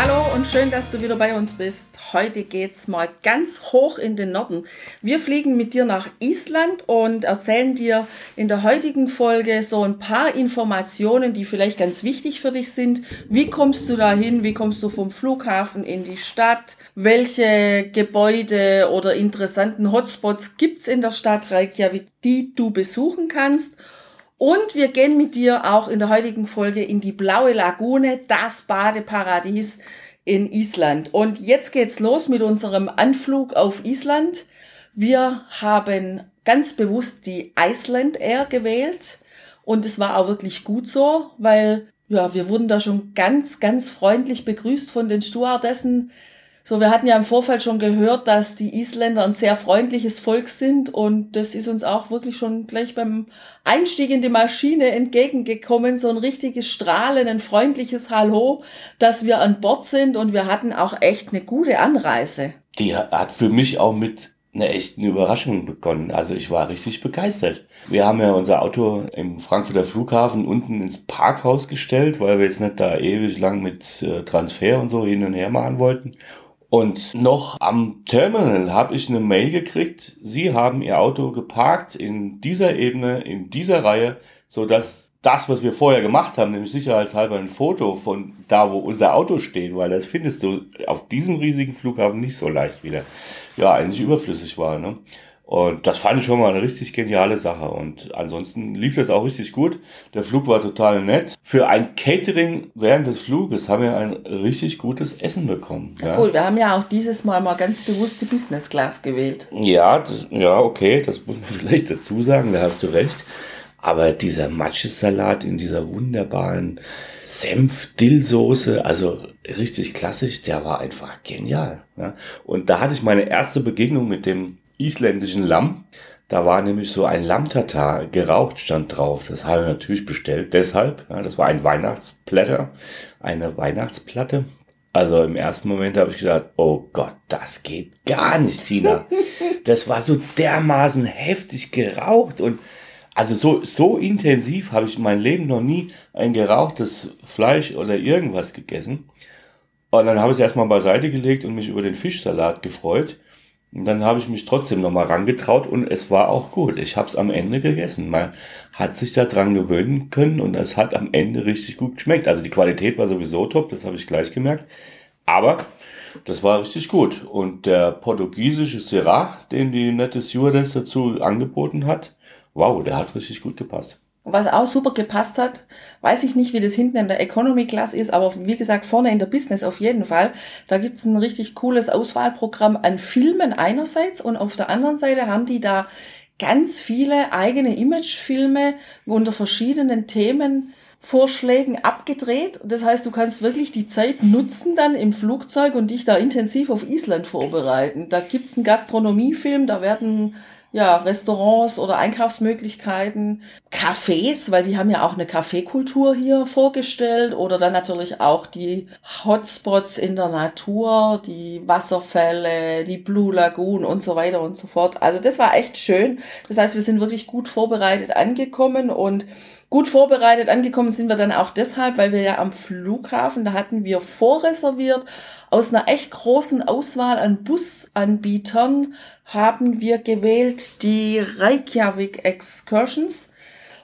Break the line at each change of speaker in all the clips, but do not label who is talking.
Hallo und schön, dass du wieder bei uns bist. Heute geht's mal ganz hoch in den Norden. Wir fliegen mit dir nach Island und erzählen dir in der heutigen Folge so ein paar Informationen, die vielleicht ganz wichtig für dich sind. Wie kommst du dahin? Wie kommst du vom Flughafen in die Stadt? Welche Gebäude oder interessanten Hotspots gibt's in der Stadt Reykjavik, die du besuchen kannst? Und wir gehen mit dir auch in der heutigen Folge in die blaue Lagune, das Badeparadies in Island. Und jetzt geht's los mit unserem Anflug auf Island. Wir haben ganz bewusst die Iceland Air gewählt. Und es war auch wirklich gut so, weil ja, wir wurden da schon ganz, ganz freundlich begrüßt von den Stewardessen. So, wir hatten ja im Vorfeld schon gehört, dass die Isländer ein sehr freundliches Volk sind und das ist uns auch wirklich schon gleich beim Einstieg in die Maschine entgegengekommen, so ein richtiges Strahlen, ein freundliches Hallo, dass wir an Bord sind und wir hatten auch echt eine gute Anreise.
Die hat für mich auch mit einer echten Überraschung begonnen. Also ich war richtig begeistert. Wir haben ja unser Auto im Frankfurter Flughafen unten ins Parkhaus gestellt, weil wir jetzt nicht da ewig lang mit äh, Transfer und so hin und her machen wollten. Und noch am Terminal habe ich eine Mail gekriegt, Sie haben Ihr Auto geparkt in dieser Ebene, in dieser Reihe, so dass das, was wir vorher gemacht haben, nämlich sicherheitshalber ein Foto von da, wo unser Auto steht, weil das findest du auf diesem riesigen Flughafen nicht so leicht wieder, ja, eigentlich überflüssig war. Ne? Und das fand ich schon mal eine richtig geniale Sache. Und ansonsten lief das auch richtig gut. Der Flug war total nett. Für ein Catering während des Fluges haben wir ein richtig gutes Essen bekommen.
Ja. Gut, wir haben ja auch dieses Mal mal ganz bewusst die Business Class gewählt.
Ja, das, ja, okay, das muss man vielleicht dazu sagen, da hast du recht. Aber dieser Matschesalat in dieser wunderbaren Senf-Dill-Soße, also richtig klassisch, der war einfach genial. Ja. Und da hatte ich meine erste Begegnung mit dem isländischen Lamm. Da war nämlich so ein Lammtatar geraucht stand drauf. Das habe ich natürlich bestellt. Deshalb, ja, das war ein Weihnachtsplatter, eine Weihnachtsplatte. Also im ersten Moment habe ich gedacht, oh Gott, das geht gar nicht, Tina. Das war so dermaßen heftig geraucht und also so, so intensiv habe ich mein Leben noch nie ein gerauchtes Fleisch oder irgendwas gegessen. Und dann habe ich es erstmal beiseite gelegt und mich über den Fischsalat gefreut. Und dann habe ich mich trotzdem nochmal rangetraut und es war auch gut. Ich habe es am Ende gegessen. Man hat sich da dran gewöhnen können und es hat am Ende richtig gut geschmeckt. Also die Qualität war sowieso top, das habe ich gleich gemerkt. Aber das war richtig gut. Und der portugiesische Syrah, den die nette Stewardess dazu angeboten hat, wow, der hat richtig gut gepasst.
Was auch super gepasst hat, weiß ich nicht, wie das hinten in der Economy Class ist, aber wie gesagt, vorne in der Business auf jeden Fall. Da gibt's ein richtig cooles Auswahlprogramm an Filmen einerseits und auf der anderen Seite haben die da ganz viele eigene Imagefilme unter verschiedenen Themen Vorschlägen abgedreht. Das heißt, du kannst wirklich die Zeit nutzen dann im Flugzeug und dich da intensiv auf Island vorbereiten. Da gibt's einen Gastronomiefilm, da werden ja, Restaurants oder Einkaufsmöglichkeiten, Cafés, weil die haben ja auch eine Kaffeekultur hier vorgestellt oder dann natürlich auch die Hotspots in der Natur, die Wasserfälle, die Blue Lagoon und so weiter und so fort. Also das war echt schön. Das heißt, wir sind wirklich gut vorbereitet angekommen und Gut vorbereitet angekommen sind wir dann auch deshalb, weil wir ja am Flughafen, da hatten wir vorreserviert, aus einer echt großen Auswahl an Busanbietern haben wir gewählt die Reykjavik Excursions.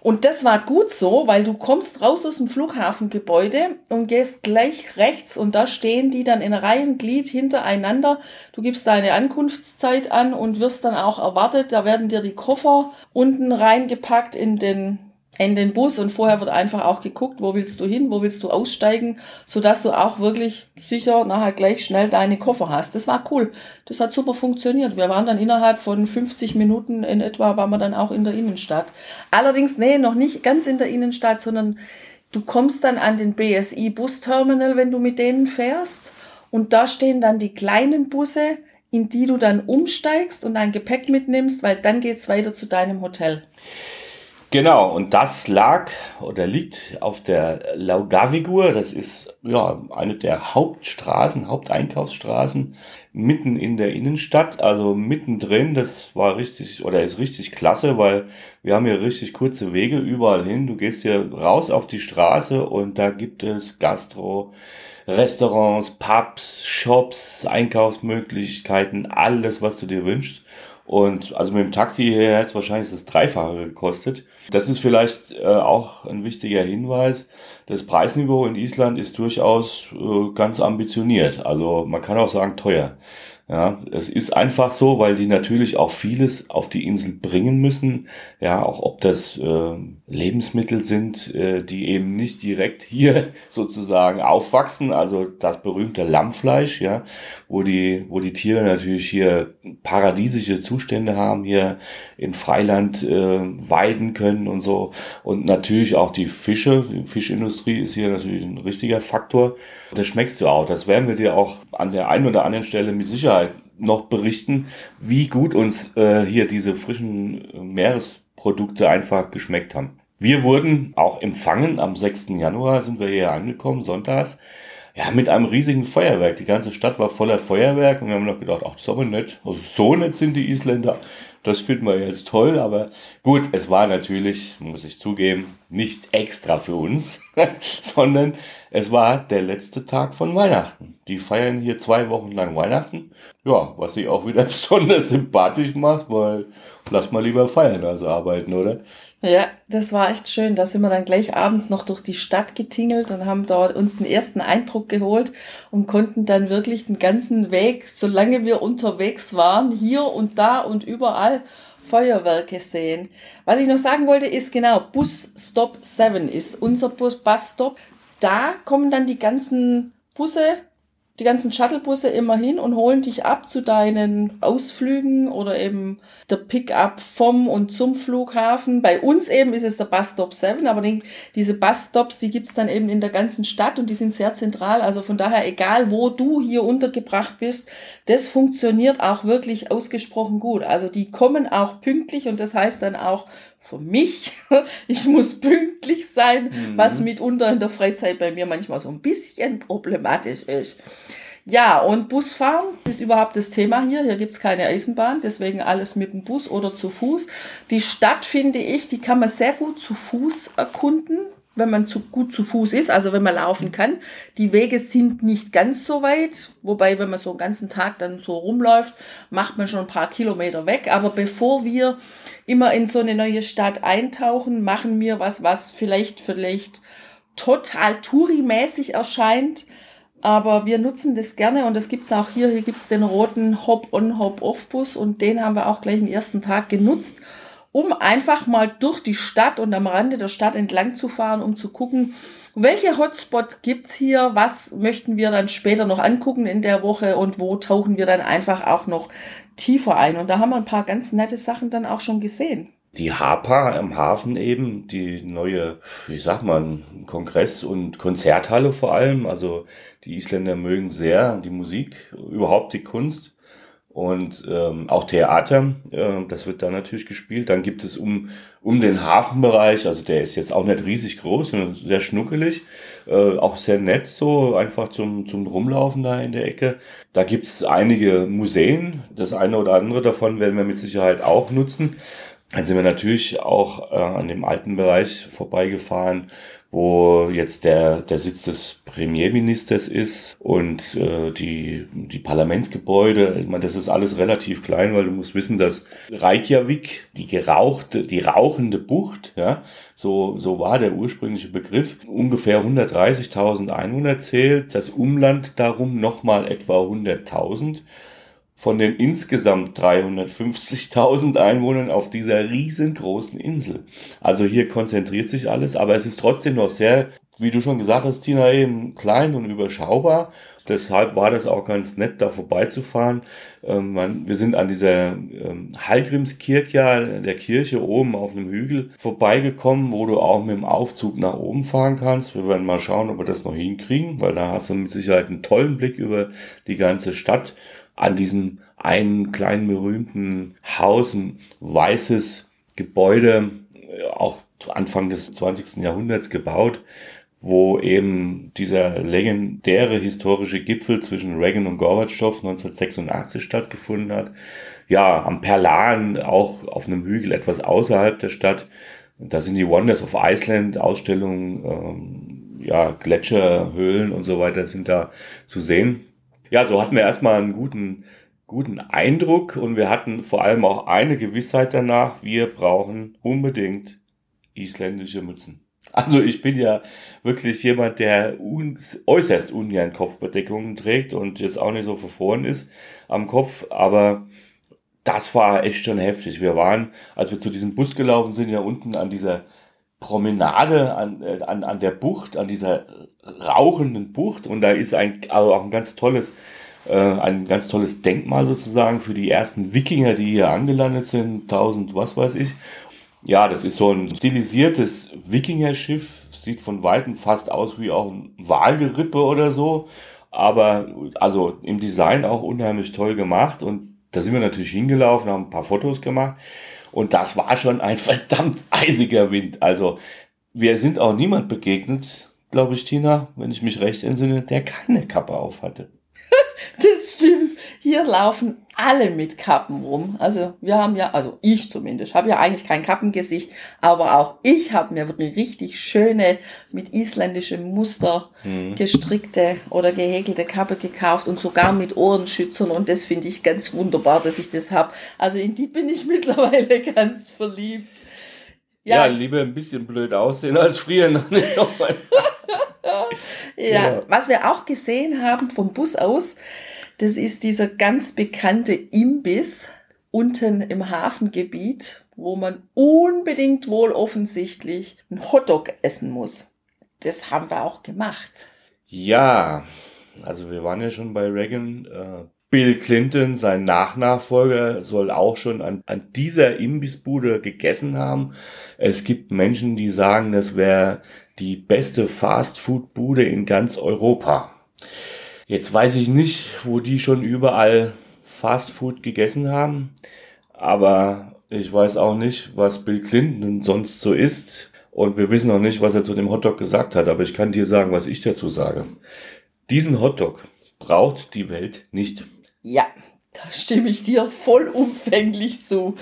Und das war gut so, weil du kommst raus aus dem Flughafengebäude und gehst gleich rechts und da stehen die dann in Reihenglied hintereinander. Du gibst deine Ankunftszeit an und wirst dann auch erwartet. Da werden dir die Koffer unten reingepackt in den in den Bus und vorher wird einfach auch geguckt, wo willst du hin, wo willst du aussteigen, so dass du auch wirklich sicher nachher gleich schnell deine Koffer hast. Das war cool. Das hat super funktioniert. Wir waren dann innerhalb von 50 Minuten in etwa, waren wir dann auch in der Innenstadt. Allerdings, nee, noch nicht ganz in der Innenstadt, sondern du kommst dann an den BSI Busterminal, wenn du mit denen fährst und da stehen dann die kleinen Busse in die du dann umsteigst und dein Gepäck mitnimmst, weil dann geht's weiter zu deinem Hotel.
Genau, und das lag oder liegt auf der Laugavigur. Das ist ja eine der Hauptstraßen, Haupteinkaufsstraßen mitten in der Innenstadt, also mittendrin. Das war richtig oder ist richtig klasse, weil wir haben hier richtig kurze Wege überall hin. Du gehst hier raus auf die Straße und da gibt es Gastro, Restaurants, Pubs, Shops, Einkaufsmöglichkeiten, alles, was du dir wünschst. Und also mit dem Taxi her hat es wahrscheinlich das Dreifache gekostet. Das ist vielleicht äh, auch ein wichtiger Hinweis. Das Preisniveau in Island ist durchaus äh, ganz ambitioniert. Also man kann auch sagen teuer. Ja, es ist einfach so, weil die natürlich auch vieles auf die Insel bringen müssen. Ja, auch ob das äh, Lebensmittel sind, äh, die eben nicht direkt hier sozusagen aufwachsen. Also das berühmte Lammfleisch, ja, wo die, wo die Tiere natürlich hier paradiesische Zustände haben, hier in Freiland äh, weiden können und so. Und natürlich auch die Fische. Die Fischindustrie ist hier natürlich ein richtiger Faktor. Das schmeckst du auch. Das werden wir dir auch an der einen oder anderen Stelle mit Sicherheit noch berichten, wie gut uns äh, hier diese frischen äh, Meeresprodukte einfach geschmeckt haben. Wir wurden auch empfangen. Am 6. Januar sind wir hier angekommen, sonntags. Ja, mit einem riesigen Feuerwerk. Die ganze Stadt war voller Feuerwerk und wir haben noch gedacht, ach, das ist aber nett. Also so nett sind die Isländer. Das finden wir jetzt toll, aber gut, es war natürlich, muss ich zugeben, nicht extra für uns, sondern es war der letzte Tag von Weihnachten. Die feiern hier zwei Wochen lang Weihnachten. Ja, was sie auch wieder besonders sympathisch macht, weil lass mal lieber feiern als arbeiten, oder?
Ja, das war echt schön. Da sind wir dann gleich abends noch durch die Stadt getingelt und haben dort uns den ersten Eindruck geholt und konnten dann wirklich den ganzen Weg, solange wir unterwegs waren, hier und da und überall Feuerwerke sehen. Was ich noch sagen wollte, ist genau, Bus Stop 7 ist unser Bus, Busstop. Da kommen dann die ganzen Busse die ganzen Shuttlebusse immer hin und holen dich ab zu deinen Ausflügen oder eben der Pickup vom und zum Flughafen. Bei uns eben ist es der Bus Stop 7, aber die, diese Busstops, die gibt's dann eben in der ganzen Stadt und die sind sehr zentral. Also von daher, egal wo du hier untergebracht bist, das funktioniert auch wirklich ausgesprochen gut. Also die kommen auch pünktlich und das heißt dann auch für mich, ich muss pünktlich sein, mhm. was mitunter in der Freizeit bei mir manchmal so ein bisschen problematisch ist. Ja, und Busfahren ist überhaupt das Thema hier. Hier gibt's keine Eisenbahn, deswegen alles mit dem Bus oder zu Fuß. Die Stadt, finde ich, die kann man sehr gut zu Fuß erkunden wenn man zu gut zu Fuß ist, also wenn man laufen kann. Die Wege sind nicht ganz so weit, wobei, wenn man so einen ganzen Tag dann so rumläuft, macht man schon ein paar Kilometer weg. Aber bevor wir immer in so eine neue Stadt eintauchen, machen wir was, was vielleicht, vielleicht total Touri-mäßig erscheint. Aber wir nutzen das gerne und das gibt's auch hier. Hier gibt's den roten Hop-on, Hop-off-Bus und den haben wir auch gleich den ersten Tag genutzt um einfach mal durch die Stadt und am Rande der Stadt entlang zu fahren, um zu gucken, welche Hotspots gibt's hier, was möchten wir dann später noch angucken in der Woche und wo tauchen wir dann einfach auch noch tiefer ein. Und da haben wir ein paar ganz nette Sachen dann auch schon gesehen.
Die Hapa im Hafen eben, die neue, wie sagt man, Kongress- und Konzerthalle vor allem. Also die Isländer mögen sehr die Musik, überhaupt die Kunst und ähm, auch Theater, äh, das wird da natürlich gespielt. Dann gibt es um, um den Hafenbereich, also der ist jetzt auch nicht riesig groß, sondern sehr schnuckelig, äh, auch sehr nett so, einfach zum, zum Rumlaufen da in der Ecke. Da gibt es einige Museen, das eine oder andere davon werden wir mit Sicherheit auch nutzen. Dann sind wir natürlich auch äh, an dem alten Bereich vorbeigefahren, wo jetzt der, der Sitz des Premierministers ist und äh, die, die Parlamentsgebäude. Ich meine, das ist alles relativ klein, weil du musst wissen, dass Reykjavik, die gerauchte, die rauchende Bucht, ja, so, so war der ursprüngliche Begriff, ungefähr 130.000 Einwohner zählt, das Umland darum nochmal etwa 100.000 von den insgesamt 350.000 Einwohnern auf dieser riesengroßen Insel. Also hier konzentriert sich alles, aber es ist trotzdem noch sehr, wie du schon gesagt hast, Tina, eben klein und überschaubar. Deshalb war das auch ganz nett, da vorbeizufahren. Ähm, wir sind an dieser ähm, Hallgrimskirche, der Kirche oben auf einem Hügel vorbeigekommen, wo du auch mit dem Aufzug nach oben fahren kannst. Wir werden mal schauen, ob wir das noch hinkriegen, weil da hast du mit Sicherheit einen tollen Blick über die ganze Stadt an diesem einen kleinen berühmten Haus, ein weißes Gebäude, auch Anfang des 20. Jahrhunderts gebaut, wo eben dieser legendäre historische Gipfel zwischen Reagan und Gorbatschow 1986 stattgefunden hat. Ja, am Perlan, auch auf einem Hügel etwas außerhalb der Stadt. Da sind die Wonders of Iceland Ausstellungen, ähm, ja, Gletscherhöhlen und so weiter sind da zu sehen. Ja, so hatten wir erstmal einen guten, guten Eindruck und wir hatten vor allem auch eine Gewissheit danach, wir brauchen unbedingt isländische Mützen. Also ich bin ja wirklich jemand, der un äußerst ungern Kopfbedeckungen trägt und jetzt auch nicht so verfroren ist am Kopf, aber das war echt schon heftig. Wir waren, als wir zu diesem Bus gelaufen sind, ja unten an dieser Promenade, an, äh, an, an der Bucht, an dieser rauchenden Bucht. Und da ist ein, also auch ein ganz tolles, äh, ein ganz tolles Denkmal sozusagen für die ersten Wikinger, die hier angelandet sind, 1000 was weiß ich. Ja, das ist so ein stilisiertes Wikingerschiff, sieht von Weitem fast aus wie auch ein Walgerippe oder so, aber also im Design auch unheimlich toll gemacht. Und da sind wir natürlich hingelaufen, haben ein paar Fotos gemacht und das war schon ein verdammt eisiger Wind. Also wir sind auch niemand begegnet, glaube ich, Tina, wenn ich mich recht entsinne, der keine Kappe auf hatte.
Das stimmt. Hier laufen alle mit Kappen rum. Also wir haben ja, also ich zumindest, habe ja eigentlich kein Kappengesicht, aber auch ich habe mir eine richtig schöne mit isländischem Muster mhm. gestrickte oder gehäkelte Kappe gekauft und sogar mit Ohrenschützern und das finde ich ganz wunderbar, dass ich das habe. Also in die bin ich mittlerweile ganz verliebt.
Ja, ja lieber ein bisschen blöd aussehen als frieren.
ja. ja, was wir auch gesehen haben vom Bus aus, das ist dieser ganz bekannte Imbiss unten im Hafengebiet, wo man unbedingt wohl offensichtlich einen Hotdog essen muss. Das haben wir auch gemacht.
Ja, also wir waren ja schon bei Reagan. Äh, Bill Clinton, sein Nachnachfolger, soll auch schon an, an dieser Imbissbude gegessen haben. Es gibt Menschen, die sagen, das wäre die beste Fastfood-Bude in ganz Europa. Jetzt weiß ich nicht, wo die schon überall Fastfood gegessen haben, aber ich weiß auch nicht, was Bill Clinton sonst so isst. Und wir wissen auch nicht, was er zu dem Hotdog gesagt hat, aber ich kann dir sagen, was ich dazu sage. Diesen Hotdog braucht die Welt nicht.
Ja, da stimme ich dir vollumfänglich zu.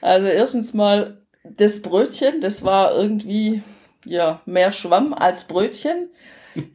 Also erstens mal das Brötchen, das war irgendwie ja, mehr Schwamm als Brötchen.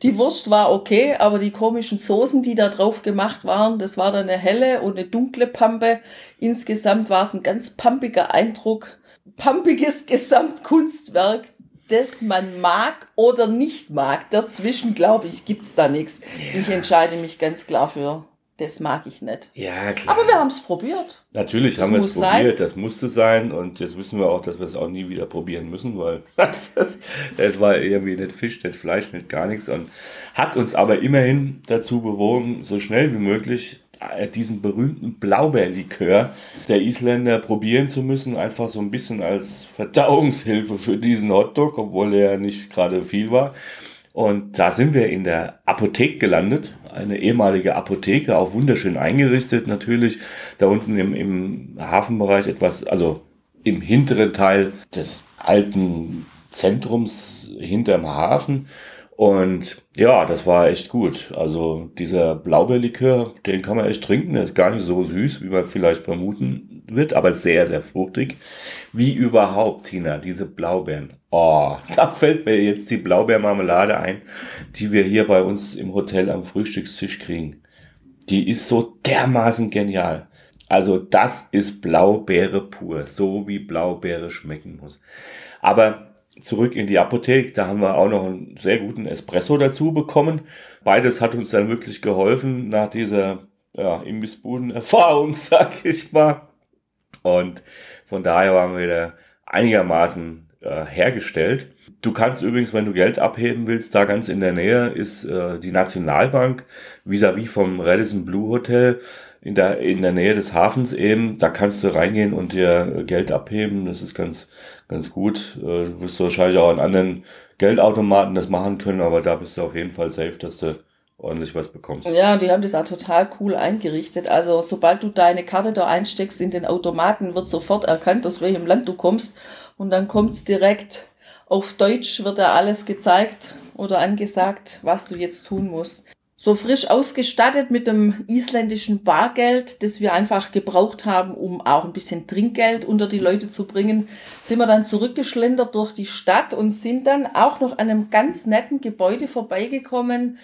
Die Wurst war okay, aber die komischen Soßen, die da drauf gemacht waren, das war dann eine helle und eine dunkle Pampe. Insgesamt war es ein ganz pampiger Eindruck. Pampiges Gesamtkunstwerk, das man mag oder nicht mag. Dazwischen, glaube ich, gibt's da nichts. Ich entscheide mich ganz klar für das mag ich nicht.
Ja, klar.
Aber wir haben es probiert.
Natürlich das haben wir es probiert, sein. das musste sein und jetzt wissen wir auch, dass wir es auch nie wieder probieren müssen, weil es war irgendwie nicht Fisch, nicht Fleisch, nicht gar nichts und hat uns aber immerhin dazu bewogen, so schnell wie möglich äh, diesen berühmten Blaubeerlikör der Isländer probieren zu müssen, einfach so ein bisschen als Verdauungshilfe für diesen Hotdog, obwohl er nicht gerade viel war. Und da sind wir in der Apotheke gelandet, eine ehemalige Apotheke, auch wunderschön eingerichtet natürlich. Da unten im, im Hafenbereich etwas, also im hinteren Teil des alten Zentrums hinterm Hafen. Und ja, das war echt gut. Also dieser Blaubeerlikör, den kann man echt trinken. Der ist gar nicht so süß, wie man vielleicht vermuten wird, aber sehr, sehr fruchtig. Wie überhaupt, Tina, diese Blaubeeren. Oh, da fällt mir jetzt die Blaubeermarmelade ein, die wir hier bei uns im Hotel am Frühstückstisch kriegen. Die ist so dermaßen genial. Also das ist Blaubeere pur, so wie Blaubeere schmecken muss. Aber zurück in die Apotheke, da haben wir auch noch einen sehr guten Espresso dazu bekommen. Beides hat uns dann wirklich geholfen nach dieser ja, Imbissbuden-Erfahrung, sag ich mal. Und von daher waren wir da einigermaßen äh, hergestellt. Du kannst übrigens, wenn du Geld abheben willst, da ganz in der Nähe ist äh, die Nationalbank vis-à-vis -vis vom Radisson Blue Hotel in der, in der Nähe des Hafens eben. Da kannst du reingehen und dir Geld abheben. Das ist ganz, ganz gut. Äh, du wirst wahrscheinlich auch an anderen Geldautomaten das machen können, aber da bist du auf jeden Fall safe, dass du ordentlich was bekommst.
Ja, die haben das auch total cool eingerichtet. Also sobald du deine Karte da einsteckst in den Automaten, wird sofort erkannt, aus welchem Land du kommst. Und dann kommt's direkt. Auf Deutsch, wird da alles gezeigt oder angesagt, was du jetzt tun musst. So frisch ausgestattet mit dem isländischen Bargeld, das wir einfach gebraucht haben, um auch ein bisschen Trinkgeld unter die Leute zu bringen, sind wir dann zurückgeschlendert durch die Stadt und sind dann auch noch an einem ganz netten Gebäude vorbeigekommen.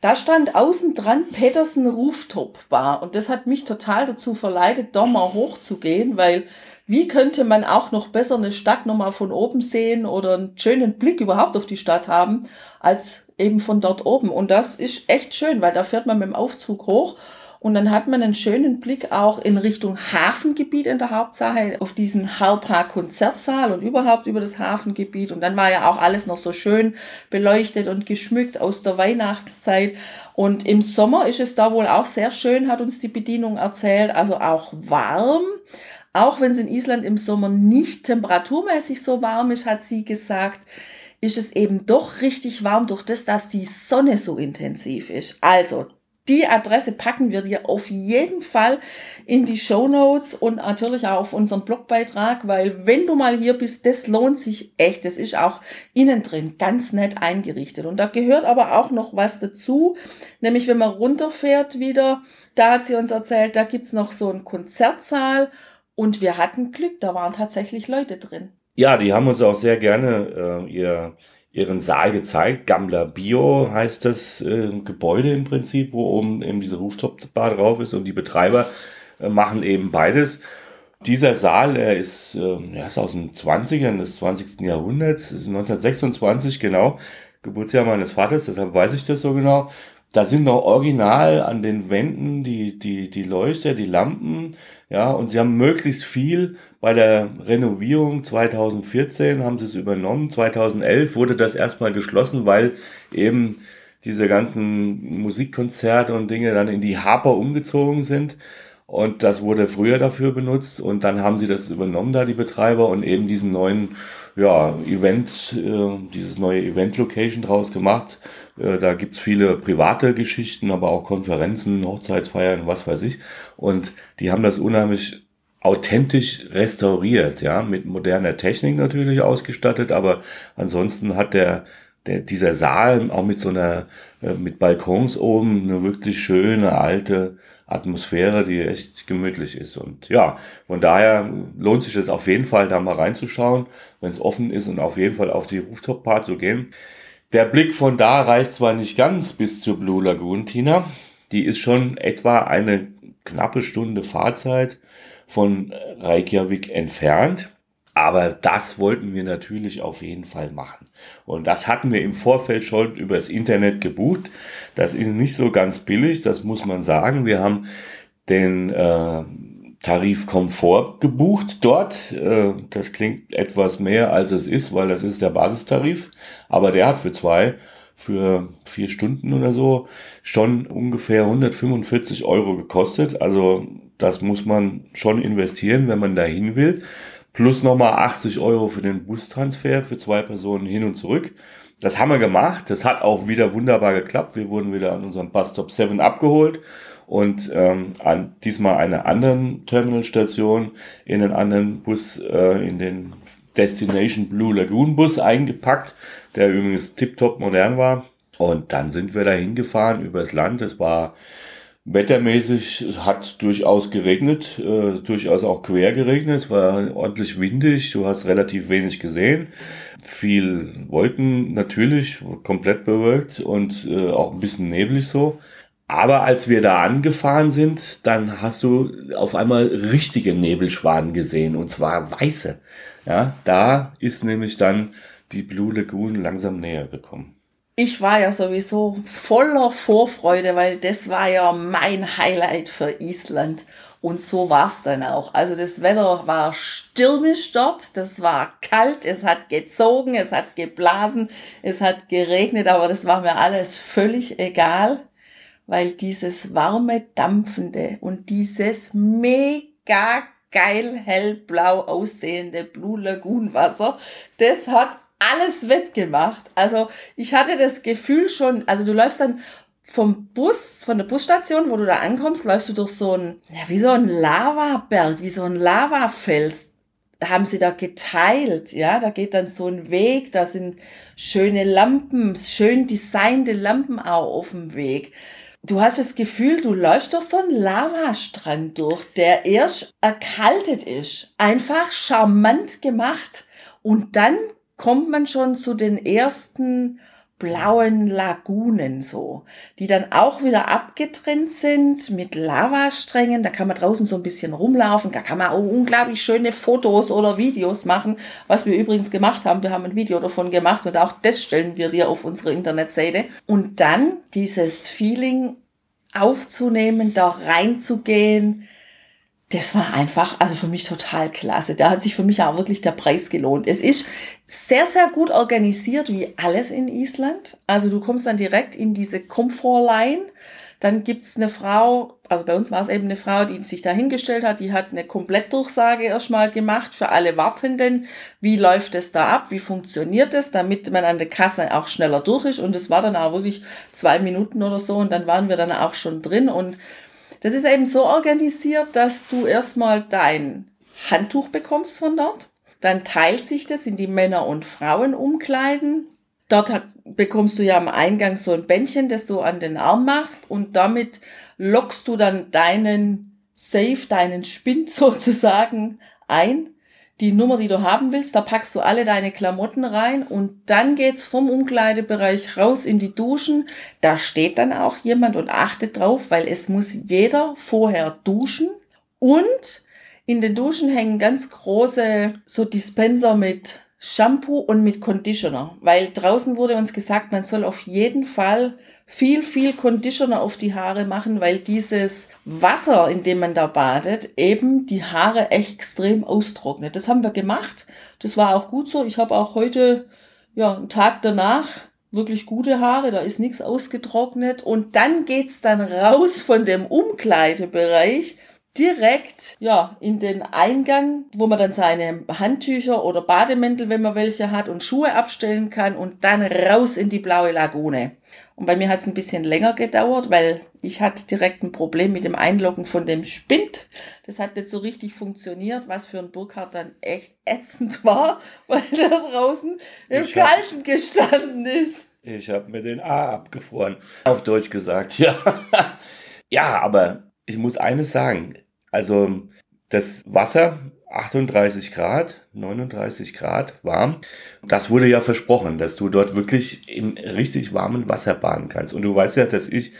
Da stand außen dran Petersen Rooftop Bar. Und das hat mich total dazu verleitet, da mal hochzugehen, weil wie könnte man auch noch besser eine Stadt nochmal von oben sehen oder einen schönen Blick überhaupt auf die Stadt haben, als eben von dort oben. Und das ist echt schön, weil da fährt man mit dem Aufzug hoch und dann hat man einen schönen Blick auch in Richtung Hafengebiet in der Hauptsache, auf diesen Haupark Konzertsaal und überhaupt über das Hafengebiet. Und dann war ja auch alles noch so schön beleuchtet und geschmückt aus der Weihnachtszeit. Und im Sommer ist es da wohl auch sehr schön, hat uns die Bedienung erzählt. Also auch warm. Auch wenn es in Island im Sommer nicht temperaturmäßig so warm ist, hat sie gesagt, ist es eben doch richtig warm durch das, dass die Sonne so intensiv ist. Also, die Adresse packen wir dir auf jeden Fall in die Show Notes und natürlich auch auf unseren Blogbeitrag, weil wenn du mal hier bist, das lohnt sich echt. Das ist auch innen drin ganz nett eingerichtet. Und da gehört aber auch noch was dazu, nämlich wenn man runterfährt wieder, da hat sie uns erzählt, da gibt's noch so einen Konzertsaal und wir hatten Glück, da waren tatsächlich Leute drin.
Ja, die haben uns auch sehr gerne äh, ihr, ihren Saal gezeigt. Gambler Bio heißt das äh, Gebäude im Prinzip, wo oben eben diese Rooftop-Bar drauf ist und die Betreiber äh, machen eben beides. Dieser Saal, er ist, er ist aus den 20ern des 20. Jahrhunderts, 1926 genau, Geburtsjahr meines Vaters, deshalb weiß ich das so genau. Da sind noch original an den Wänden die, die, die Leuchter, die Lampen, ja, und sie haben möglichst viel bei der Renovierung 2014 haben sie es übernommen. 2011 wurde das erstmal geschlossen, weil eben diese ganzen Musikkonzerte und Dinge dann in die Harper umgezogen sind. Und das wurde früher dafür benutzt und dann haben sie das übernommen da, die Betreiber, und eben diesen neuen, ja, Event, äh, dieses neue Event-Location draus gemacht. Äh, da gibt's viele private Geschichten, aber auch Konferenzen, Hochzeitsfeiern, was weiß ich. Und die haben das unheimlich authentisch restauriert, ja, mit moderner Technik natürlich ausgestattet, aber ansonsten hat der, der dieser Saal auch mit so einer, äh, mit Balkons oben eine wirklich schöne alte Atmosphäre, die echt gemütlich ist. Und ja, von daher lohnt sich es auf jeden Fall, da mal reinzuschauen, wenn es offen ist und auf jeden Fall auf die Rooftop-Part zu gehen. Der Blick von da reicht zwar nicht ganz bis zur Blue Lagoon, Tina. Die ist schon etwa eine knappe Stunde Fahrzeit von Reykjavik entfernt. Aber das wollten wir natürlich auf jeden Fall machen. Und das hatten wir im Vorfeld schon übers Internet gebucht. Das ist nicht so ganz billig, das muss man sagen. Wir haben den äh, Tarif Komfort gebucht dort. Äh, das klingt etwas mehr als es ist, weil das ist der Basistarif. Aber der hat für zwei, für vier Stunden oder so schon ungefähr 145 Euro gekostet. Also das muss man schon investieren, wenn man dahin will plus nochmal 80 Euro für den Bustransfer für zwei Personen hin und zurück. Das haben wir gemacht. Das hat auch wieder wunderbar geklappt. Wir wurden wieder an unserem Bus-Stop 7 abgeholt und ähm, an diesmal einer anderen Terminalstation in einen anderen Bus, äh, in den Destination Blue Lagoon Bus eingepackt, der übrigens tiptop modern war. Und dann sind wir da hingefahren übers Land. Es war Wettermäßig hat durchaus geregnet, äh, durchaus auch quer geregnet, war ordentlich windig, du hast relativ wenig gesehen. Viel Wolken natürlich, komplett bewölkt und äh, auch ein bisschen neblig so. Aber als wir da angefahren sind, dann hast du auf einmal richtige Nebelschwaden gesehen und zwar weiße. Ja, da ist nämlich dann die Blue Lagoon langsam näher gekommen
ich war ja sowieso voller Vorfreude, weil das war ja mein Highlight für Island. Und so war es dann auch. Also das Wetter war stürmisch dort, das war kalt, es hat gezogen, es hat geblasen, es hat geregnet, aber das war mir alles völlig egal, weil dieses warme, dampfende und dieses mega geil hellblau aussehende Blue Lagoon Wasser, das hat alles wettgemacht. Also ich hatte das Gefühl schon, also du läufst dann vom Bus, von der Busstation, wo du da ankommst, läufst du durch so ein, ja, wie so ein Lavaberg, wie so ein Lavafels. Haben sie da geteilt, ja, da geht dann so ein Weg, da sind schöne Lampen, schön designte Lampen auch auf dem Weg. Du hast das Gefühl, du läufst durch so einen Lavastrand durch, der erst erkaltet ist. Einfach charmant gemacht. Und dann kommt man schon zu den ersten blauen Lagunen so, die dann auch wieder abgetrennt sind mit Lavasträngen. Da kann man draußen so ein bisschen rumlaufen. Da kann man auch unglaublich schöne Fotos oder Videos machen, was wir übrigens gemacht haben. Wir haben ein Video davon gemacht und auch das stellen wir dir auf unsere Internetseite. Und dann dieses Feeling aufzunehmen, da reinzugehen, das war einfach, also für mich total klasse. Da hat sich für mich auch wirklich der Preis gelohnt. Es ist sehr, sehr gut organisiert, wie alles in Island. Also du kommst dann direkt in diese Comfort Line. Dann gibt's eine Frau, also bei uns war es eben eine Frau, die sich da hingestellt hat, die hat eine Komplettdurchsage erstmal gemacht für alle Wartenden. Wie läuft es da ab? Wie funktioniert es, damit man an der Kasse auch schneller durch ist? Und es war dann auch wirklich zwei Minuten oder so und dann waren wir dann auch schon drin und das ist eben so organisiert, dass du erstmal dein Handtuch bekommst von dort. Dann teilt sich das in die Männer- und Frauenumkleiden. Dort bekommst du ja am Eingang so ein Bändchen, das du an den Arm machst und damit lockst du dann deinen Safe, deinen Spind sozusagen ein die Nummer, die du haben willst, da packst du alle deine Klamotten rein und dann geht's vom Umkleidebereich raus in die Duschen. Da steht dann auch jemand und achtet drauf, weil es muss jeder vorher duschen und in den Duschen hängen ganz große so Dispenser mit Shampoo und mit Conditioner, weil draußen wurde uns gesagt, man soll auf jeden Fall viel, viel Conditioner auf die Haare machen, weil dieses Wasser, in dem man da badet, eben die Haare extrem austrocknet. Das haben wir gemacht. Das war auch gut so. Ich habe auch heute, ja, einen Tag danach wirklich gute Haare, da ist nichts ausgetrocknet. Und dann geht's dann raus von dem Umkleidebereich direkt ja in den Eingang, wo man dann seine Handtücher oder Bademäntel, wenn man welche hat, und Schuhe abstellen kann und dann raus in die blaue Lagune. Und bei mir hat es ein bisschen länger gedauert, weil ich hatte direkt ein Problem mit dem Einloggen von dem Spind. Das hat nicht so richtig funktioniert, was für ein Burkhardt dann echt ätzend war, weil der draußen im ich Kalten hab, gestanden ist.
Ich habe mir den A abgefroren, auf Deutsch gesagt, ja. ja, aber ich muss eines sagen. Also das Wasser 38 Grad, 39 Grad warm. Das wurde ja versprochen, dass du dort wirklich im richtig warmen Wasser baden kannst. Und du weißt ja, dass ich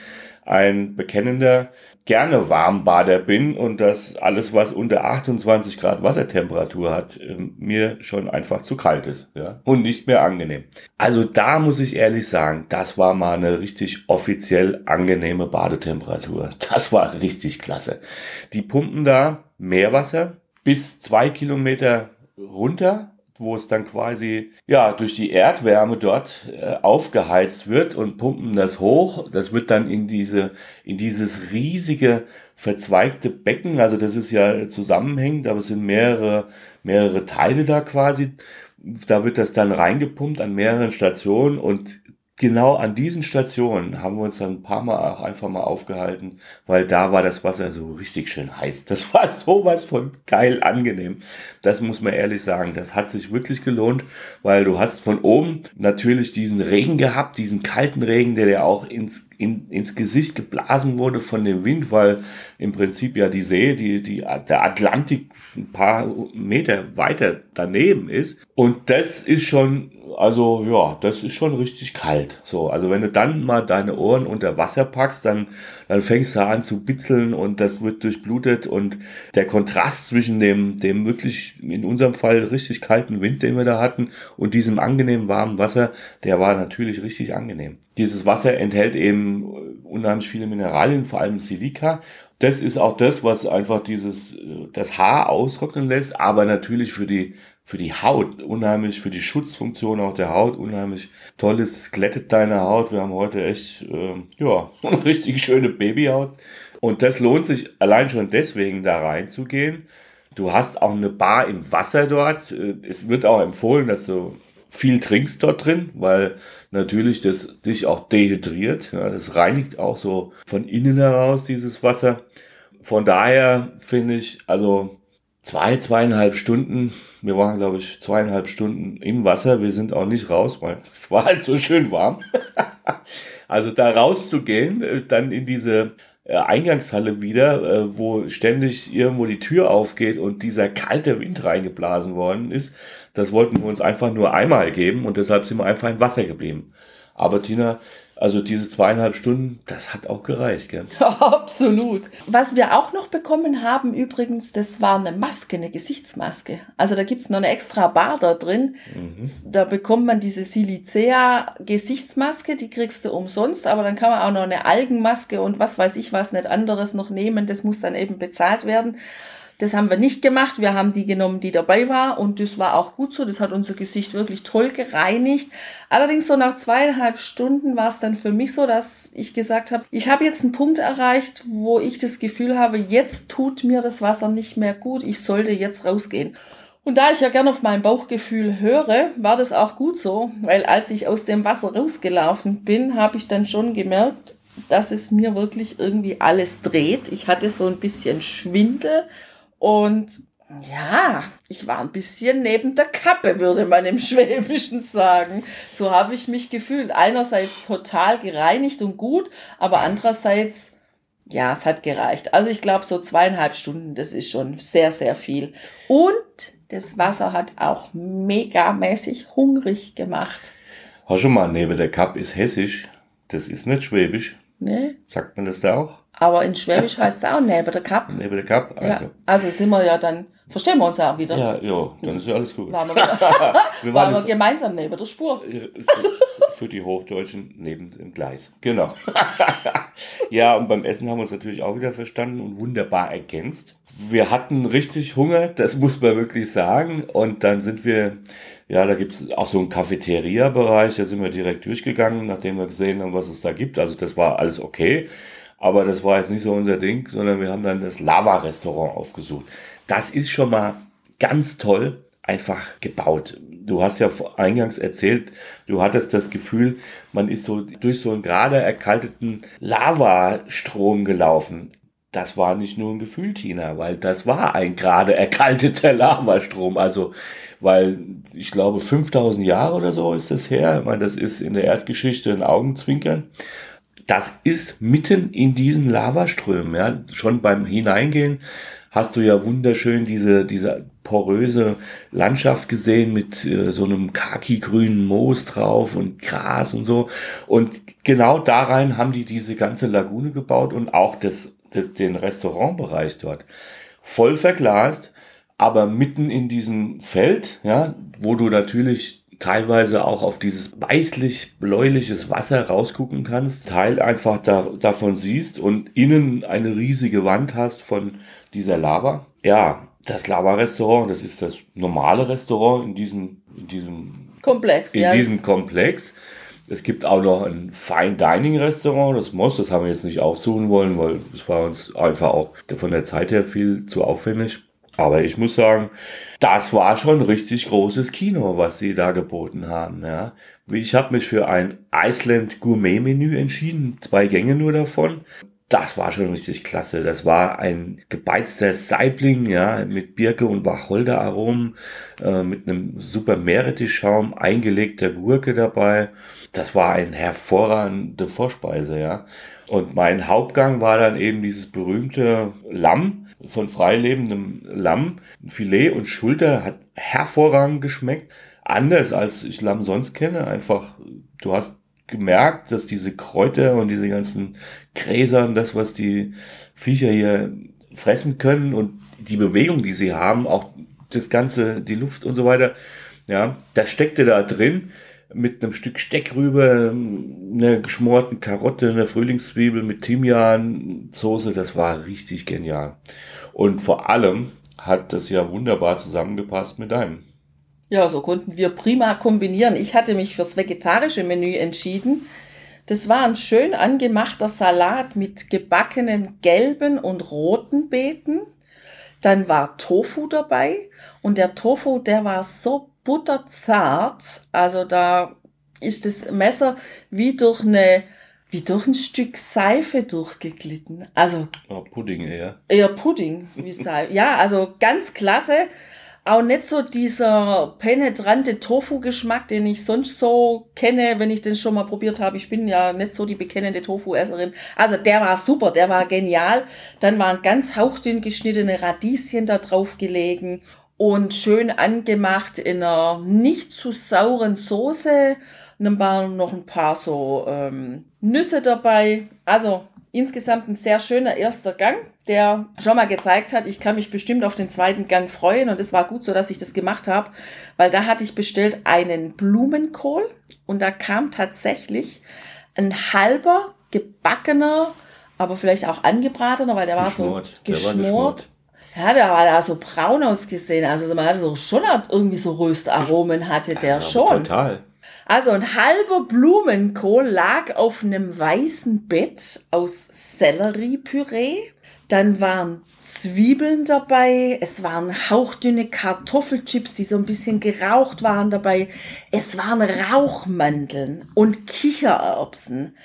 ein bekennender gerne Warmbader bin und dass alles, was unter 28 Grad Wassertemperatur hat, ähm, mir schon einfach zu kalt ist ja? und nicht mehr angenehm. Also da muss ich ehrlich sagen, das war mal eine richtig offiziell angenehme Badetemperatur. Das war richtig klasse. Die pumpen da Meerwasser bis zwei Kilometer runter wo es dann quasi ja durch die Erdwärme dort äh, aufgeheizt wird und pumpen das hoch. Das wird dann in diese in dieses riesige verzweigte Becken, also das ist ja zusammenhängend, aber es sind mehrere mehrere Teile da quasi. Da wird das dann reingepumpt an mehreren Stationen und genau an diesen Stationen haben wir uns dann ein paar Mal auch einfach mal aufgehalten, weil da war das Wasser so richtig schön heiß. Das war sowas von geil angenehm. Das muss man ehrlich sagen. Das hat sich wirklich gelohnt, weil du hast von oben natürlich diesen Regen gehabt, diesen kalten Regen, der dir auch ins, in, ins Gesicht geblasen wurde von dem Wind, weil im Prinzip ja die See, die, die, der Atlantik ein paar Meter weiter daneben ist. Und das ist schon also ja, das ist schon richtig kalt. So, also wenn du dann mal deine Ohren unter Wasser packst, dann, dann fängst du an zu bitzeln und das wird durchblutet und der Kontrast zwischen dem, dem wirklich in unserem Fall richtig kalten Wind, den wir da hatten und diesem angenehmen warmen Wasser, der war natürlich richtig angenehm. Dieses Wasser enthält eben unheimlich viele Mineralien, vor allem Silika das ist auch das, was einfach dieses, das Haar austrocknen lässt, aber natürlich für die für die Haut unheimlich, für die Schutzfunktion auch der Haut unheimlich toll ist. Es glättet deine Haut. Wir haben heute echt, äh, ja, eine richtig schöne Babyhaut. Und das lohnt sich allein schon deswegen da reinzugehen. Du hast auch eine Bar im Wasser dort. Äh, es wird auch empfohlen, dass du viel trinkst dort drin, weil natürlich das dich auch dehydriert. Ja, das reinigt auch so von innen heraus dieses Wasser. Von daher finde ich, also zwei, zweieinhalb Stunden, wir waren glaube ich zweieinhalb Stunden im Wasser, wir sind auch nicht raus, weil es war halt so schön warm. also da rauszugehen, äh, dann in diese äh, Eingangshalle wieder, äh, wo ständig irgendwo die Tür aufgeht und dieser kalte Wind reingeblasen worden ist. Das wollten wir uns einfach nur einmal geben und deshalb sind wir einfach im Wasser geblieben. Aber Tina, also diese zweieinhalb Stunden, das hat auch gereicht, gell?
Absolut. Was wir auch noch bekommen haben übrigens, das war eine Maske, eine Gesichtsmaske. Also da gibt's noch eine extra Bar da drin. Mhm. Da bekommt man diese Silicea-Gesichtsmaske, die kriegst du umsonst, aber dann kann man auch noch eine Algenmaske und was weiß ich was nicht anderes noch nehmen. Das muss dann eben bezahlt werden. Das haben wir nicht gemacht. Wir haben die genommen, die dabei war und das war auch gut so. Das hat unser Gesicht wirklich toll gereinigt. Allerdings so nach zweieinhalb Stunden war es dann für mich so, dass ich gesagt habe, ich habe jetzt einen Punkt erreicht, wo ich das Gefühl habe, jetzt tut mir das Wasser nicht mehr gut. Ich sollte jetzt rausgehen. Und da ich ja gern auf mein Bauchgefühl höre, war das auch gut so, weil als ich aus dem Wasser rausgelaufen bin, habe ich dann schon gemerkt, dass es mir wirklich irgendwie alles dreht. Ich hatte so ein bisschen Schwindel und ja, ich war ein bisschen neben der Kappe, würde man im Schwäbischen sagen. So habe ich mich gefühlt. Einerseits total gereinigt und gut, aber andererseits, ja, es hat gereicht. Also ich glaube, so zweieinhalb Stunden, das ist schon sehr, sehr viel. Und das Wasser hat auch megamäßig hungrig gemacht.
Hast du mal, neben der Kappe ist hessisch. Das ist nicht schwäbisch. Nee. Sagt man das da auch?
Aber in Schwäbisch heißt es auch neben der Kap.
Neben der Kap,
also. Ja, also sind wir ja dann, verstehen wir uns ja auch wieder.
Ja, ja, dann ist ja alles gut.
Waren wir, wir waren, wir gemeinsam neben der Spur.
Für die Hochdeutschen neben dem Gleis. Genau. ja, und beim Essen haben wir uns natürlich auch wieder verstanden und wunderbar ergänzt. Wir hatten richtig Hunger, das muss man wirklich sagen. Und dann sind wir, ja, da gibt es auch so einen Cafeteria-Bereich, da sind wir direkt durchgegangen, nachdem wir gesehen haben, was es da gibt. Also das war alles okay. Aber das war jetzt nicht so unser Ding, sondern wir haben dann das Lava-Restaurant aufgesucht. Das ist schon mal ganz toll einfach gebaut. Du hast ja eingangs erzählt, du hattest das Gefühl, man ist so durch so einen gerade erkalteten Lavastrom gelaufen. Das war nicht nur ein Gefühl, Tina, weil das war ein gerade erkalteter Lavastrom. Also, weil ich glaube, 5000 Jahre oder so ist das her. Ich meine, das ist in der Erdgeschichte ein Augenzwinkern das ist mitten in diesen Lavaströmen, ja. Schon beim Hineingehen hast du ja wunderschön diese, diese poröse Landschaft gesehen mit äh, so einem khaki-grünen Moos drauf und Gras und so. Und genau da rein haben die diese ganze Lagune gebaut und auch das, das, den Restaurantbereich dort. Voll verglast, aber mitten in diesem Feld, ja, wo du natürlich teilweise auch auf dieses weißlich-bläuliches Wasser rausgucken kannst, Teil einfach da, davon siehst und innen eine riesige Wand hast von dieser Lava. Ja, das Lava-Restaurant, das ist das normale Restaurant in diesem, in diesem
Komplex.
In ja, diesem Komplex. Es gibt auch noch ein Fine Dining Restaurant, das Moss, das haben wir jetzt nicht aufsuchen wollen, weil es war uns einfach auch von der Zeit her viel zu aufwendig. Aber ich muss sagen, das war schon richtig großes Kino, was sie da geboten haben. Ja. Ich habe mich für ein Iceland Gourmet Menü entschieden, zwei Gänge nur davon. Das war schon richtig klasse. Das war ein gebeizter Saibling, ja, mit Birke und Wacholderaromen, äh, mit einem super Meerrettich-Schaum, eingelegter Gurke dabei. Das war eine hervorragende Vorspeise, ja. Und mein Hauptgang war dann eben dieses berühmte Lamm, von freilebendem Lamm. Filet und Schulter hat hervorragend geschmeckt. Anders als ich Lamm sonst kenne. Einfach, du hast gemerkt, dass diese Kräuter und diese ganzen Gräser und das, was die Viecher hier fressen können und die Bewegung, die sie haben, auch das Ganze, die Luft und so weiter, ja, das steckte da drin mit einem Stück Steckrübe, einer geschmorten Karotte, einer Frühlingszwiebel mit Thymian, Soße, das war richtig genial. Und vor allem hat das ja wunderbar zusammengepasst mit deinem.
Ja, so konnten wir prima kombinieren. Ich hatte mich fürs vegetarische Menü entschieden. Das war ein schön angemachter Salat mit gebackenen gelben und roten Beeten. Dann war Tofu dabei und der Tofu, der war so butterzart. Also da ist das Messer wie durch eine wie durch ein Stück Seife durchgeglitten. Also
oh, Pudding eher.
Eher Pudding wie Seife. ja, also ganz klasse. Auch nicht so dieser penetrante Tofu-Geschmack, den ich sonst so kenne, wenn ich den schon mal probiert habe. Ich bin ja nicht so die bekennende Tofu-Esserin. Also der war super, der war genial. Dann waren ganz hauchdünn geschnittene Radieschen da drauf gelegen und schön angemacht in einer nicht zu sauren Soße. Und dann waren noch ein paar so ähm, Nüsse dabei. Also insgesamt ein sehr schöner erster Gang, der schon mal gezeigt hat, ich kann mich bestimmt auf den zweiten Gang freuen. Und es war gut so, dass ich das gemacht habe, weil da hatte ich bestellt einen Blumenkohl und da kam tatsächlich ein halber gebackener, aber vielleicht auch angebratener, weil der war geschmort. so geschmort. War geschmort ja, der war da so braun ausgesehen. Also man hatte so schon irgendwie so Röstaromen hatte der ja, schon. Total. Also ein halber Blumenkohl lag auf einem weißen Bett aus Selleriepüree. Dann waren Zwiebeln dabei, es waren hauchdünne Kartoffelchips, die so ein bisschen geraucht waren dabei. Es waren Rauchmandeln und Kichererbsen.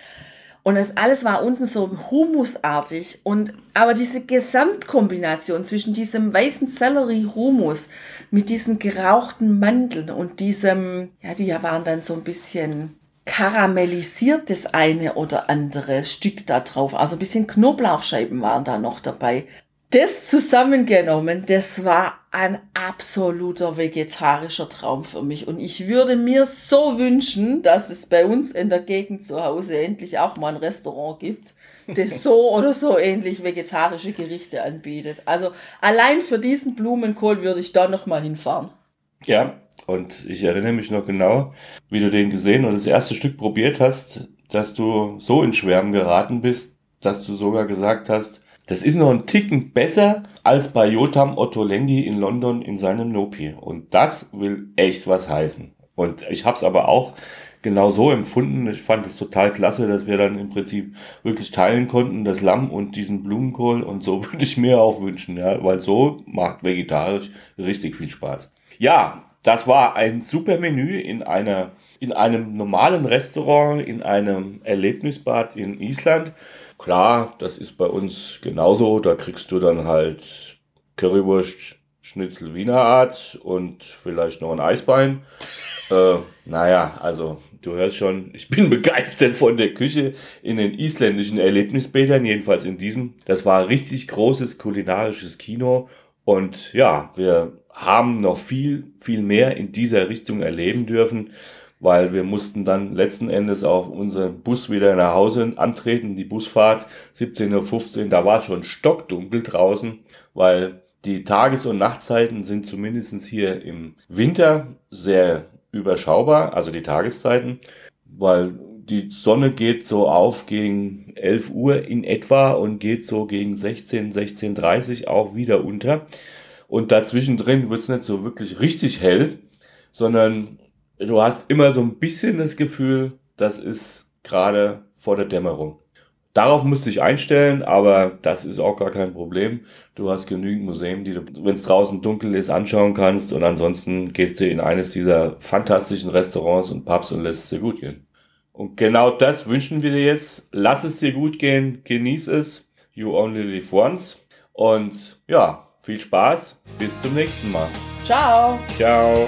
Und das alles war unten so humusartig. Und, aber diese Gesamtkombination zwischen diesem weißen Sellerie-Humus mit diesen gerauchten Mandeln und diesem, ja, die waren dann so ein bisschen karamellisiert, das eine oder andere Stück da drauf. Also ein bisschen Knoblauchscheiben waren da noch dabei das zusammengenommen, das war ein absoluter vegetarischer Traum für mich. Und ich würde mir so wünschen, dass es bei uns in der Gegend zu Hause endlich auch mal ein Restaurant gibt, das so oder so ähnlich vegetarische Gerichte anbietet. Also allein für diesen Blumenkohl würde ich da nochmal hinfahren.
Ja, und ich erinnere mich noch genau, wie du den gesehen und das erste Stück probiert hast, dass du so in Schwärmen geraten bist, dass du sogar gesagt hast, das ist noch ein Ticken besser als bei Jotam Ottolenghi in London in seinem Nopi. Und das will echt was heißen. Und ich habe es aber auch genau so empfunden. Ich fand es total klasse, dass wir dann im Prinzip wirklich teilen konnten, das Lamm und diesen Blumenkohl. Und so würde ich mir auch wünschen, ja, weil so macht vegetarisch richtig viel Spaß. Ja, das war ein super Menü in einer, in einem normalen Restaurant, in einem Erlebnisbad in Island. Klar, das ist bei uns genauso. Da kriegst du dann halt Currywurst, Schnitzel Wiener Art und vielleicht noch ein Eisbein. äh, naja, also du hörst schon, ich bin begeistert von der Küche in den isländischen Erlebnisbädern, jedenfalls in diesem. Das war richtig großes kulinarisches Kino und ja, wir haben noch viel, viel mehr in dieser Richtung erleben dürfen weil wir mussten dann letzten Endes auch unseren Bus wieder nach Hause antreten, die Busfahrt 17.15 Uhr, da war schon stockdunkel draußen, weil die Tages- und Nachtzeiten sind zumindestens hier im Winter sehr überschaubar, also die Tageszeiten, weil die Sonne geht so auf gegen 11 Uhr in etwa und geht so gegen 16, 16.30 auch wieder unter. Und dazwischen drin wird's nicht so wirklich richtig hell, sondern du hast immer so ein bisschen das Gefühl, das ist gerade vor der Dämmerung. Darauf musst du dich einstellen, aber das ist auch gar kein Problem. Du hast genügend Museen, die du, wenn es draußen dunkel ist, anschauen kannst und ansonsten gehst du in eines dieser fantastischen Restaurants und Pubs und lässt es dir gut gehen. Und genau das wünschen wir dir jetzt. Lass es dir gut gehen, genieß es. You only live once. Und ja, viel Spaß. Bis zum nächsten Mal.
Ciao.
Ciao.